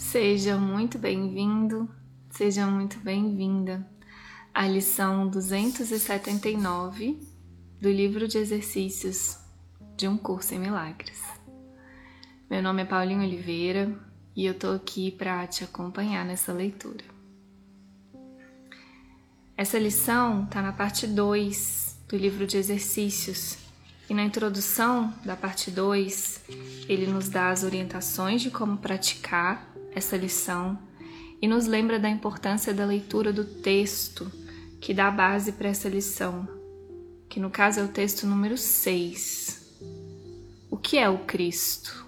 Seja muito bem-vindo, seja muito bem-vinda à lição 279 do livro de exercícios de um curso em milagres. Meu nome é Paulinho Oliveira e eu tô aqui para te acompanhar nessa leitura. Essa lição está na parte 2 do livro de exercícios e na introdução da parte 2 ele nos dá as orientações de como praticar essa lição e nos lembra da importância da leitura do texto que dá base para essa lição, que no caso é o texto número 6. O que é o Cristo?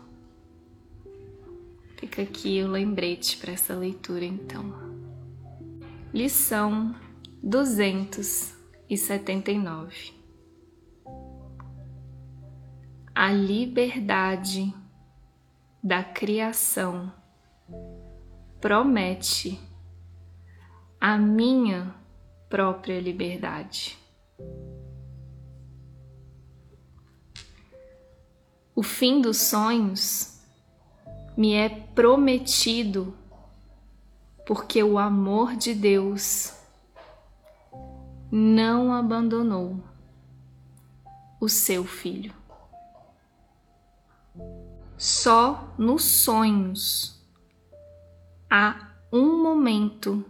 Fica aqui o lembrete para essa leitura então. Lição 279 A liberdade da criação promete a minha própria liberdade. O fim dos sonhos me é prometido porque o amor de Deus não abandonou o seu filho. Só nos sonhos há um momento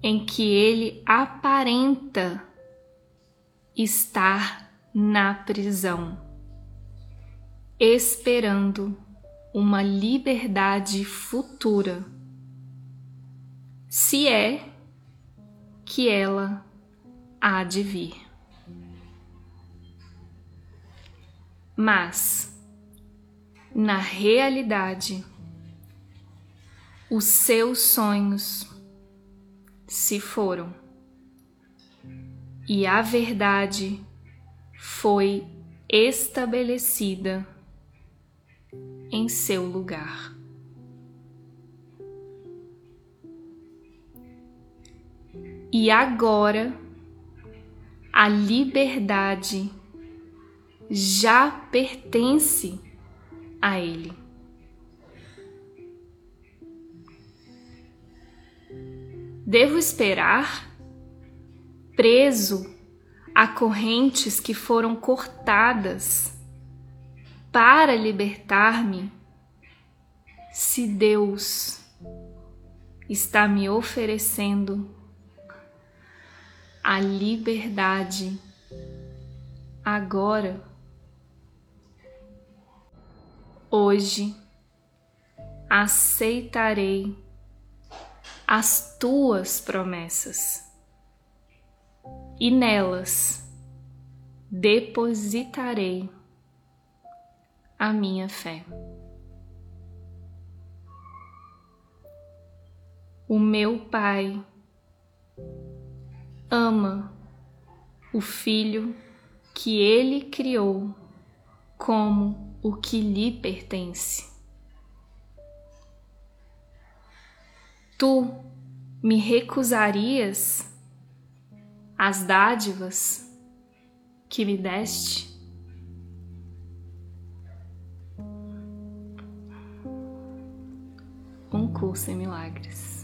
em que ele aparenta estar na prisão, esperando uma liberdade futura, se é que ela há de vir. Mas, na realidade, os seus sonhos se foram e a verdade foi estabelecida em seu lugar. E agora a liberdade já pertence a Ele. Devo esperar? Preso a correntes que foram cortadas para libertar-me? Se Deus está me oferecendo a liberdade agora, hoje, aceitarei as tuas promessas e nelas depositarei a minha fé. O meu Pai ama o filho que ele criou como o que lhe pertence. Tu me recusarias as dádivas que me deste? Um curso em milagres.